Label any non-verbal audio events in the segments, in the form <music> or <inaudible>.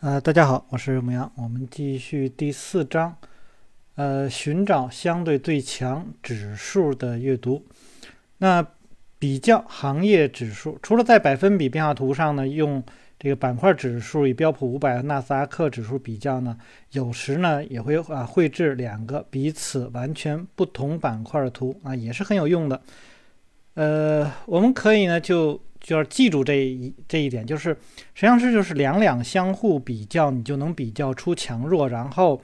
呃，大家好，我是牧羊，我们继续第四章，呃，寻找相对最强指数的阅读。那比较行业指数，除了在百分比变化图上呢，用这个板块指数与标普五百、纳斯达克指数比较呢，有时呢也会啊绘制两个彼此完全不同板块的图啊，也是很有用的。呃，我们可以呢就。就要记住这一这一点，就是实际上是就是两两相互比较，你就能比较出强弱。然后，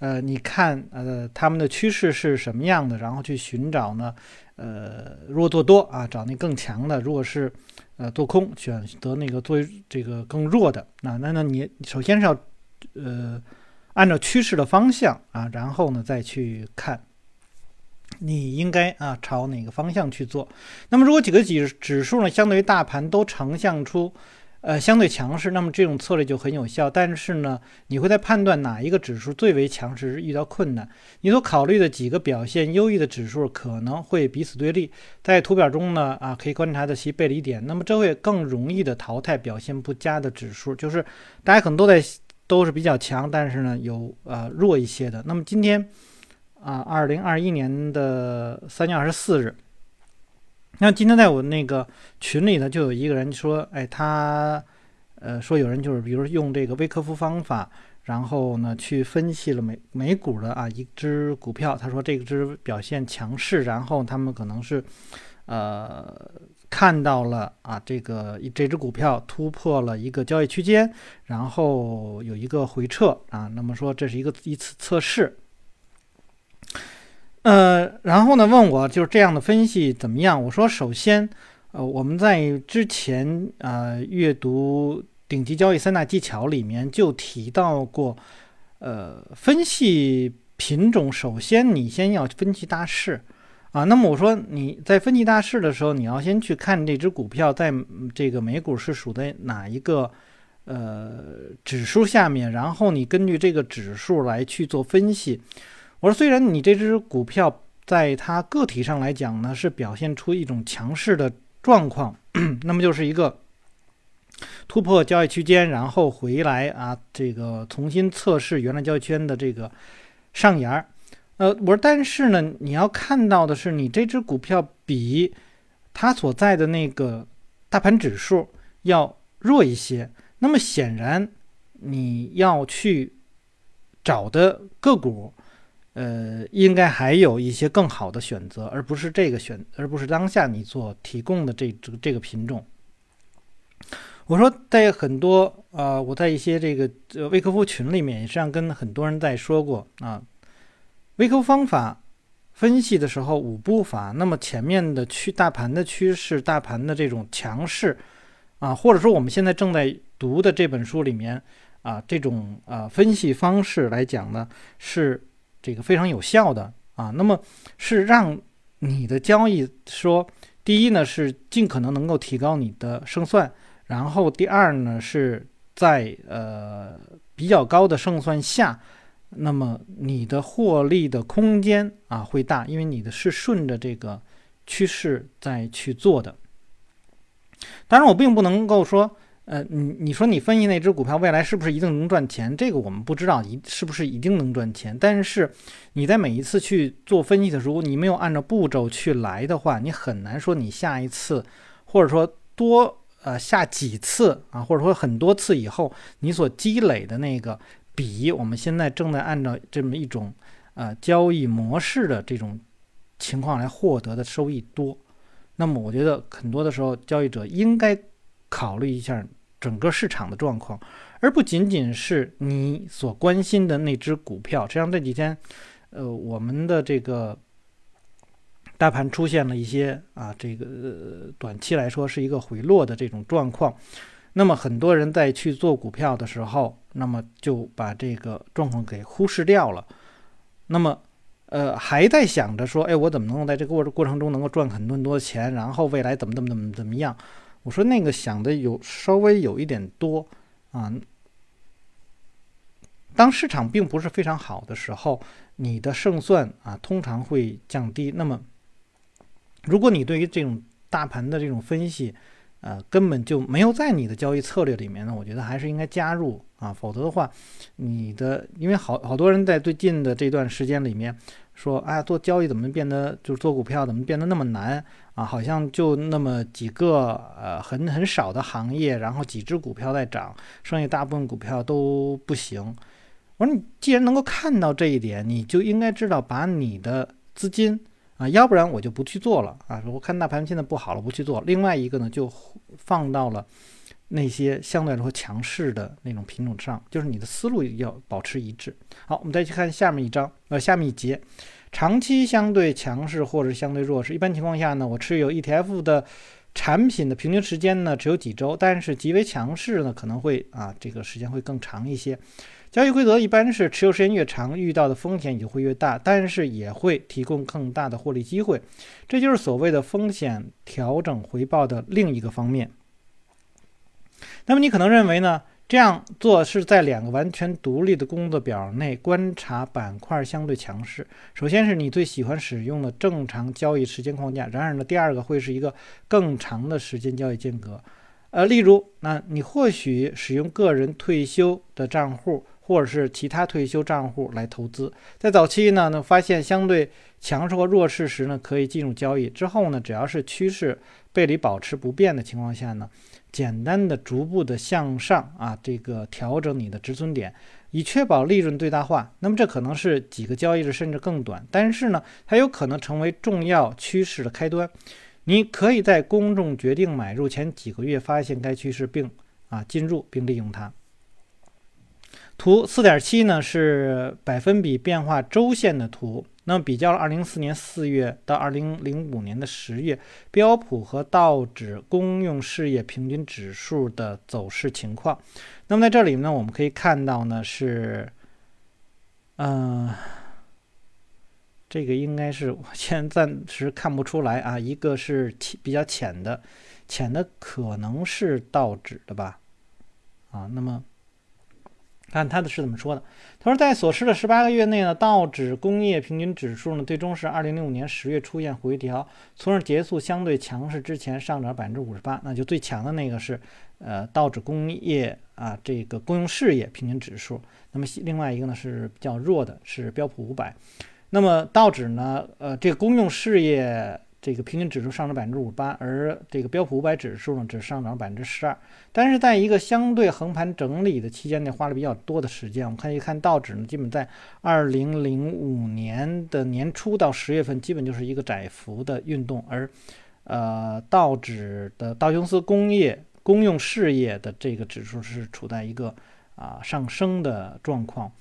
呃，你看呃他们的趋势是什么样的，然后去寻找呢，呃，如果做多啊，找那更强的；如果是呃做空，选择那个做这个更弱的。那那那你首先是要呃按照趋势的方向啊，然后呢再去看。你应该啊朝哪个方向去做？那么如果几个指指数呢，相对于大盘都呈现出呃相对强势，那么这种策略就很有效。但是呢，你会在判断哪一个指数最为强势遇到困难，你所考虑的几个表现优异的指数可能会彼此对立。在图表中呢啊可以观察的其背离点，那么这会更容易的淘汰表现不佳的指数。就是大家可能都在都是比较强，但是呢有呃弱一些的。那么今天。啊，二零二一年的三月二十四日，那今天在我那个群里呢，就有一个人说，哎，他呃说有人就是，比如用这个微科夫方法，然后呢去分析了美美股的啊一只股票，他说这只表现强势，然后他们可能是呃看到了啊这个这只股票突破了一个交易区间，然后有一个回撤啊，那么说这是一个一次测试。呃，然后呢，问我就是这样的分析怎么样？我说，首先，呃，我们在之前呃阅读顶级交易三大技巧里面就提到过，呃，分析品种，首先你先要分析大势啊。那么我说你在分析大势的时候，你要先去看这只股票在这个美股是属在哪一个呃指数下面，然后你根据这个指数来去做分析。我说，虽然你这只股票在它个体上来讲呢，是表现出一种强势的状况，那么就是一个突破交易区间，然后回来啊，这个重新测试原来交易圈的这个上沿儿。呃，我说，但是呢，你要看到的是，你这只股票比它所在的那个大盘指数要弱一些。那么显然，你要去找的个股。呃，应该还有一些更好的选择，而不是这个选，而不是当下你所提供的这这个这个品种。我说，在很多呃，我在一些这个呃微客服群里面，实际上跟很多人在说过啊，微客方法分析的时候五步法，那么前面的趋大盘的趋势，大盘的这种强势啊，或者说我们现在正在读的这本书里面啊，这种啊分析方式来讲呢，是。这个非常有效的啊，那么是让你的交易说，第一呢是尽可能能够提高你的胜算，然后第二呢是在呃比较高的胜算下，那么你的获利的空间啊会大，因为你的是顺着这个趋势在去做的。当然，我并不能够说。呃，你你说你分析那只股票未来是不是一定能赚钱？这个我们不知道，一是不是一定能赚钱。但是你在每一次去做分析的时候，你没有按照步骤去来的话，你很难说你下一次，或者说多呃下几次啊，或者说很多次以后，你所积累的那个比我们现在正在按照这么一种呃交易模式的这种情况来获得的收益多。那么我觉得很多的时候，交易者应该考虑一下。整个市场的状况，而不仅仅是你所关心的那只股票。实际上这几天，呃，我们的这个大盘出现了一些啊，这个呃短期来说是一个回落的这种状况。那么很多人在去做股票的时候，那么就把这个状况给忽视掉了。那么，呃，还在想着说，哎，我怎么能够在这个过过程中能够赚很多很多钱，然后未来怎么怎么怎么怎么样？我说那个想的有稍微有一点多啊。当市场并不是非常好的时候，你的胜算啊通常会降低。那么，如果你对于这种大盘的这种分析，呃，根本就没有在你的交易策略里面呢，我觉得还是应该加入啊，否则的话，你的因为好好多人在最近的这段时间里面说，哎，做交易怎么变得就是做股票怎么变得那么难啊？好像就那么几个呃很很少的行业，然后几只股票在涨，剩下大部分股票都不行。我说你既然能够看到这一点，你就应该知道把你的资金。啊，要不然我就不去做了啊！我看大盘现在不好了，不去做。另外一个呢，就放到了那些相对来说强势的那种品种上，就是你的思路要保持一致。好，我们再去看下面一章，呃，下面一节，长期相对强势或者相对弱势。一般情况下呢，我持有 ETF 的产品的平均时间呢只有几周，但是极为强势呢可能会啊这个时间会更长一些。交易规则一般是持有时间越长，遇到的风险也会越大，但是也会提供更大的获利机会。这就是所谓的风险调整回报的另一个方面。那么你可能认为呢？这样做是在两个完全独立的工作表内观察板块相对强势。首先是你最喜欢使用的正常交易时间框架，然而呢，第二个会是一个更长的时间交易间隔。呃，例如，那你或许使用个人退休的账户。或者是其他退休账户来投资，在早期呢，呢发现相对强势或弱势时呢，可以进入交易。之后呢，只要是趋势背离保持不变的情况下呢，简单的逐步的向上啊，这个调整你的止损点，以确保利润最大化。那么这可能是几个交易日甚至更短，但是呢，它有可能成为重要趋势的开端。你可以在公众决定买入前几个月发现该趋势，并啊进入并利用它。图四点七呢是百分比变化周线的图，那么比较了二零四年四月到二零零五年的十月标普和道指公用事业平均指数的走势情况。那么在这里呢，我们可以看到呢是，嗯，这个应该是我现在暂时看不出来啊，一个是浅比较浅的，浅的可能是道指的吧，啊，那么。看他的是怎么说的。他说，在所示的十八个月内呢，道指工业平均指数呢，最终是二零零五年十月出现回调，从而结束相对强势之前上涨百分之五十八。那就最强的那个是，呃，道指工业啊，这个公用事业平均指数。那么另外一个呢是比较弱的，是标普五百。那么道指呢，呃，这个公用事业。这个平均指数上涨百分之五十八，而这个标普五百指数呢只上涨百分之十二。但是在一个相对横盘整理的期间内，花了比较多的时间。我们看一看道指呢，基本在二零零五年的年初到十月份，基本就是一个窄幅的运动。而呃，道指的道琼斯工业公用事业的这个指数是处在一个啊上升的状况。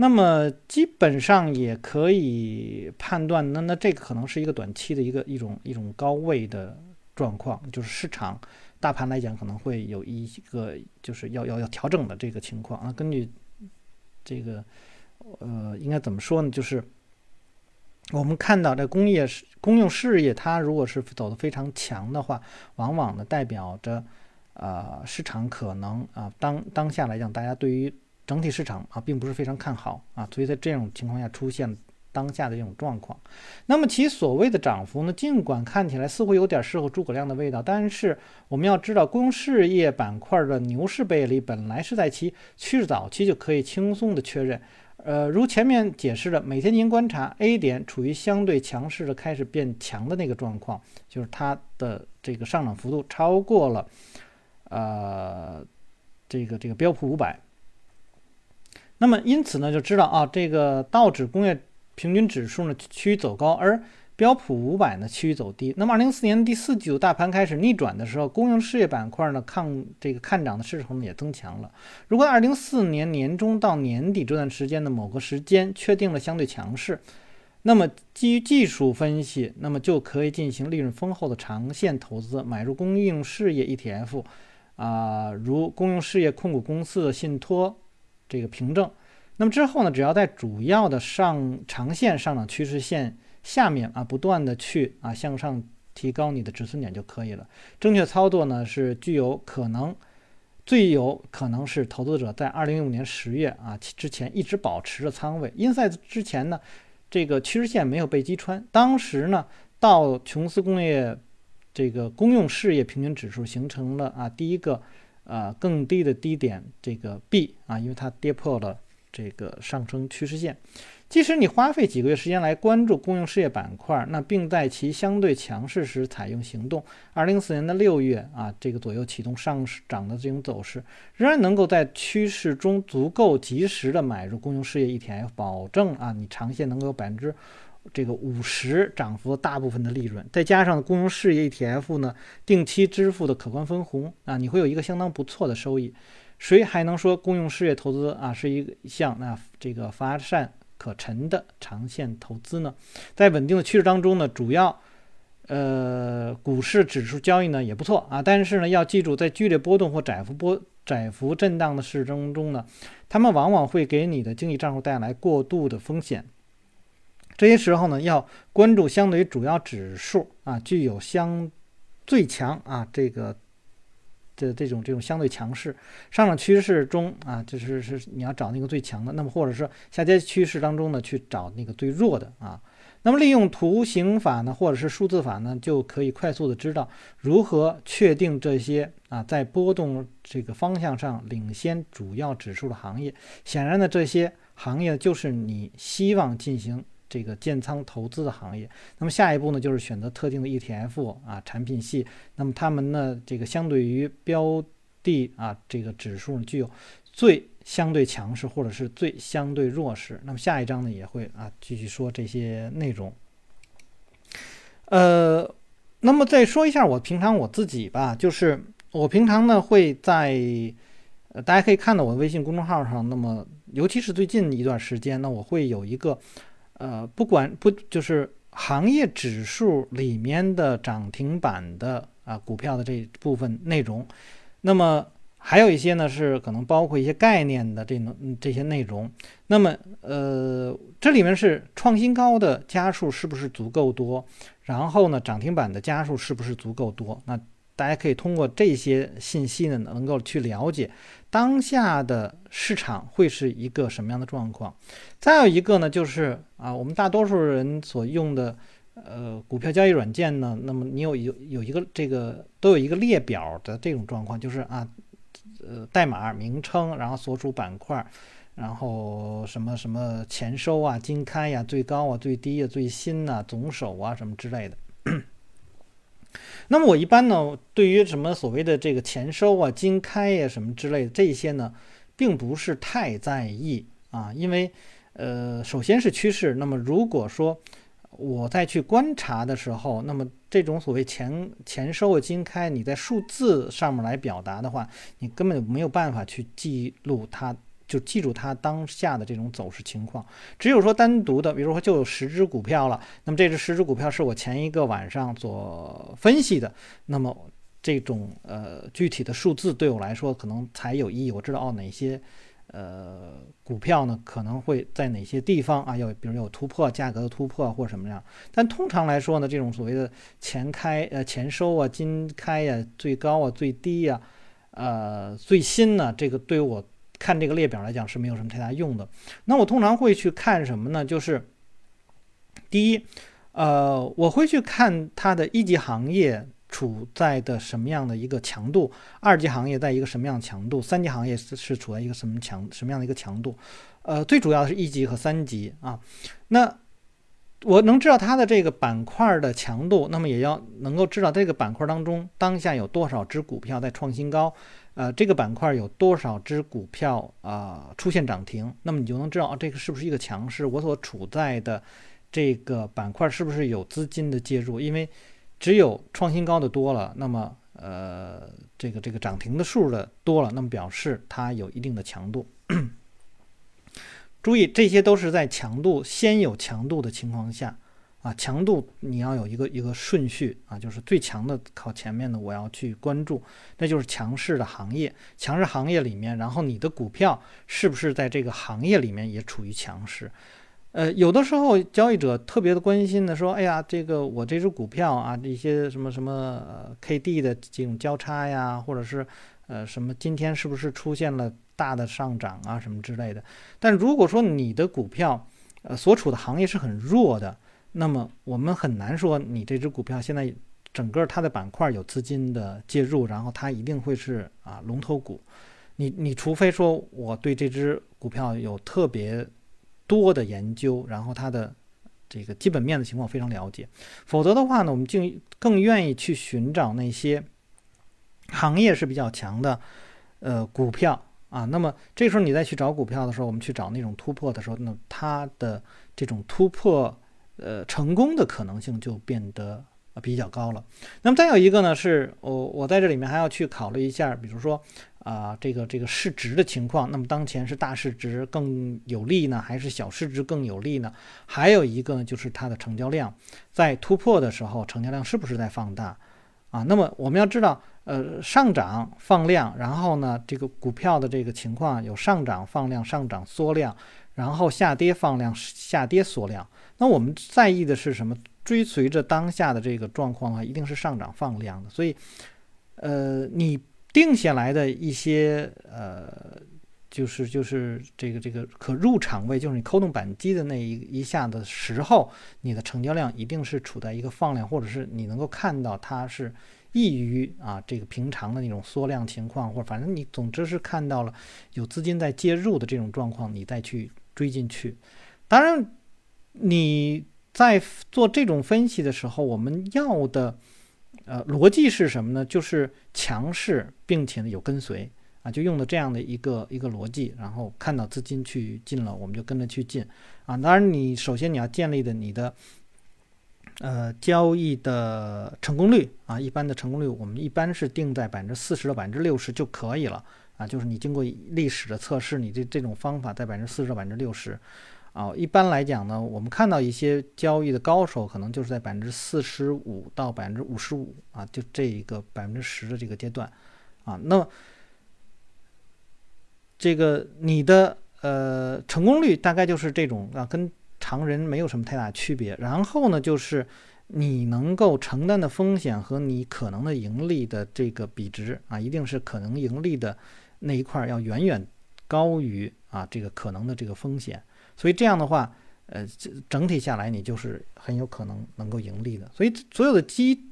那么基本上也可以判断，那那这个可能是一个短期的一个一种一种高位的状况，就是市场大盘来讲可能会有一个就是要要要调整的这个情况。那根据这个呃，应该怎么说呢？就是我们看到这工业公用事业，它如果是走的非常强的话，往往呢代表着啊市场可能啊当当下来讲，大家对于整体市场啊，并不是非常看好啊，所以在这种情况下出现当下的这种状况。那么其所谓的涨幅呢，尽管看起来似乎有点适合诸葛亮的味道，但是我们要知道，公用事业板块的牛市背离本来是在其趋势早期就可以轻松的确认。呃，如前面解释的，每天您观察 A 点处于相对强势的开始变强的那个状况，就是它的这个上涨幅度超过了呃这个这个标普五百。那么因此呢，就知道啊，这个道指工业平均指数呢趋于走高，而标普五百呢趋于走低。那么二零四年第四季度大盘开始逆转的时候，公用事业板块呢抗这个看涨的势头呢也增强了。如果二零四年年中到年底这段时间的某个时间确定了相对强势，那么基于技术分析，那么就可以进行利润丰厚的长线投资，买入公用事业 ETF，啊，如公用事业控股公司的信托。这个凭证，那么之后呢，只要在主要的上长线上涨趋势线下面啊，不断的去啊向上提高你的止损点就可以了。正确操作呢是具有可能，最有可能是投资者在二零一五年十月啊之前一直保持着仓位，因在之前呢，这个趋势线没有被击穿，当时呢到琼斯工业。这个公用事业平均指数形成了啊第一个啊更低的低点，这个 B 啊，因为它跌破了这个上升趋势线。即使你花费几个月时间来关注公用事业板块，那并在其相对强势时采用行动，二零四年的六月啊，这个左右启动上涨的这种走势，仍然能够在趋势中足够及时的买入公用事业 ETF，保证啊你长线能够有百分之这个五十涨幅大部分的利润，再加上公用事业 ETF 呢定期支付的可观分红啊，你会有一个相当不错的收益。谁还能说公用事业投资啊是一项那这个乏善？可陈的长线投资呢，在稳定的趋势当中呢，主要呃股市指数交易呢也不错啊，但是呢要记住，在剧烈波动或窄幅波窄幅震荡的市中中呢，他们往往会给你的经济账户带来过度的风险。这些时候呢，要关注相对于主要指数啊具有相最强啊这个。的这种这种相对强势上涨趋势中啊，就是是你要找那个最强的，那么或者说下跌趋势当中呢，去找那个最弱的啊。那么利用图形法呢，或者是数字法呢，就可以快速的知道如何确定这些啊在波动这个方向上领先主要指数的行业。显然呢，这些行业就是你希望进行。这个建仓投资的行业，那么下一步呢，就是选择特定的 ETF 啊产品系，那么他们呢，这个相对于标的啊这个指数具有最相对强势或者是最相对弱势。那么下一章呢也会啊继续说这些内容。呃，那么再说一下我平常我自己吧，就是我平常呢会在呃大家可以看到我的微信公众号上，那么尤其是最近一段时间呢，我会有一个。呃，不管不就是行业指数里面的涨停板的啊股票的这部分内容，那么还有一些呢是可能包括一些概念的这种这些内容。那么呃，这里面是创新高的家数是不是足够多？然后呢，涨停板的家数是不是足够多？那大家可以通过这些信息呢，能够去了解当下的市场会是一个什么样的状况。再有一个呢，就是啊，我们大多数人所用的呃股票交易软件呢，那么你有有有一个这个都有一个列表的这种状况，就是啊呃代码名称，然后所属板块，然后什么什么前收啊、金开呀、最高啊、最低啊、最新呐、总手啊什么之类的。那么我一般呢，对于什么所谓的这个前收啊、金开呀什么之类的这些呢，并不是太在意啊，因为呃，首先是趋势。那么如果说我再去观察的时候，那么这种所谓前前收啊、金开，你在数字上面来表达的话，你根本没有办法去记录它。就记住它当下的这种走势情况。只有说单独的，比如说就有十只股票了，那么这只十只股票是我前一个晚上所分析的，那么这种呃具体的数字对我来说可能才有意义。我知道哦哪些呃股票呢可能会在哪些地方啊有比如有突破价格的突破或者什么样。但通常来说呢，这种所谓的前开呃前收啊、金开呀、最高啊、最低呀、呃最新呢，这个对我。看这个列表来讲是没有什么太大用的。那我通常会去看什么呢？就是第一，呃，我会去看它的一级行业处在的什么样的一个强度，二级行业在一个什么样的强度，三级行业是是处在一个什么强什么样的一个强度。呃，最主要的是一级和三级啊。那我能知道它的这个板块的强度，那么也要能够知道这个板块当中当下有多少只股票在创新高。呃，这个板块有多少只股票啊出现涨停？那么你就能知道啊，这个是不是一个强势？我所处在的这个板块是不是有资金的介入？因为只有创新高的多了，那么呃，这个这个涨停的数的多了，那么表示它有一定的强度。注意，这些都是在强度先有强度的情况下。啊，强度你要有一个一个顺序啊，就是最强的靠前面的，我要去关注，那就是强势的行业，强势行业里面，然后你的股票是不是在这个行业里面也处于强势？呃，有的时候交易者特别的关心的说，哎呀，这个我这只股票啊，这些什么什么 K D 的这种交叉呀，或者是呃什么今天是不是出现了大的上涨啊什么之类的？但如果说你的股票呃所处的行业是很弱的。那么我们很难说你这只股票现在整个它的板块有资金的介入，然后它一定会是啊龙头股。你你除非说我对这只股票有特别多的研究，然后它的这个基本面的情况非常了解，否则的话呢，我们就更愿意去寻找那些行业是比较强的呃股票啊。那么这时候你再去找股票的时候，我们去找那种突破的时候，那它的这种突破呃成功的可能性就变得比较高了。那么再有一个呢，是我我在这里面还要去考虑一下，比如说。啊，这个这个市值的情况，那么当前是大市值更有利呢，还是小市值更有利呢？还有一个呢，就是它的成交量在突破的时候，成交量是不是在放大？啊，那么我们要知道，呃，上涨放量，然后呢，这个股票的这个情况有上涨放量、上涨缩量，然后下跌放量、下跌缩量。那我们在意的是什么？追随着当下的这个状况啊，一定是上涨放量的。所以，呃，你。定下来的一些呃，就是就是这个这个可入场位，就是你扣动扳机的那一一下的时候，你的成交量一定是处在一个放量，或者是你能够看到它是异于啊这个平常的那种缩量情况，或者反正你总之是看到了有资金在介入的这种状况，你再去追进去。当然，你在做这种分析的时候，我们要的。呃，逻辑是什么呢？就是强势，并且呢有跟随啊，就用的这样的一个一个逻辑，然后看到资金去进了，我们就跟着去进啊。当然，你首先你要建立的你的呃交易的成功率啊，一般的成功率我们一般是定在百分之四十到百分之六十就可以了啊。就是你经过历史的测试，你这这种方法在百分之四十到百分之六十。啊，一般来讲呢，我们看到一些交易的高手，可能就是在百分之四十五到百分之五十五啊，就这一个百分之十的这个阶段，啊，那么这个你的呃成功率大概就是这种啊，跟常人没有什么太大区别。然后呢，就是你能够承担的风险和你可能的盈利的这个比值啊，一定是可能盈利的那一块要远远高于啊这个可能的这个风险。所以这样的话，呃，整体下来你就是很有可能能够盈利的。所以所有的基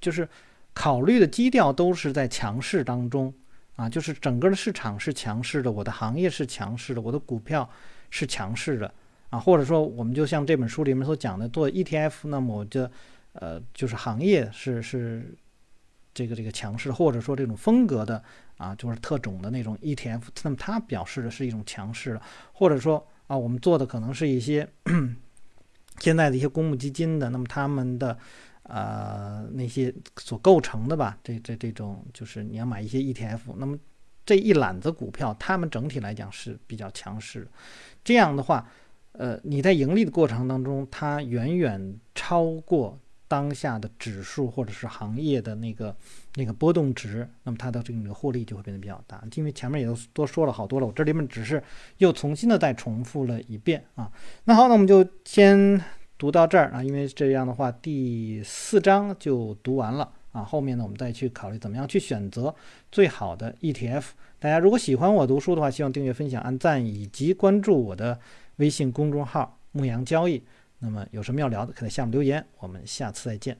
就是考虑的基调都是在强势当中啊，就是整个的市场是强势的，我的行业是强势的，我的股票是强势的啊，或者说我们就像这本书里面所讲的做 ETF，那么我就呃就是行业是是这个这个强势，或者说这种风格的啊，就是特种的那种 ETF，那么它表示的是一种强势的，或者说。啊，我们做的可能是一些 <clears throat> 现在的一些公募基金的，那么他们的呃那些所构成的吧，这这这种就是你要买一些 ETF，那么这一揽子股票，他们整体来讲是比较强势，这样的话，呃，你在盈利的过程当中，它远远超过。当下的指数或者是行业的那个那个波动值，那么它的这个获利就会变得比较大。因为前面也都多说了好多了，我这里面只是又重新的再重复了一遍啊。那好，那我们就先读到这儿啊，因为这样的话第四章就读完了啊。后面呢，我们再去考虑怎么样去选择最好的 ETF。大家如果喜欢我读书的话，希望订阅、分享、按赞以及关注我的微信公众号“牧羊交易”。那么有什么要聊的，可以在下面留言。我们下次再见。